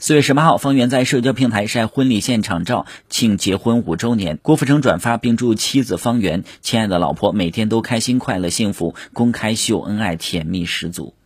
四月十八号方圆在社交平台晒婚礼现场照庆结婚五周年。郭富城转发并祝妻子方圆亲爱的老婆每天都开心快乐幸福公开秀恩爱甜蜜十足。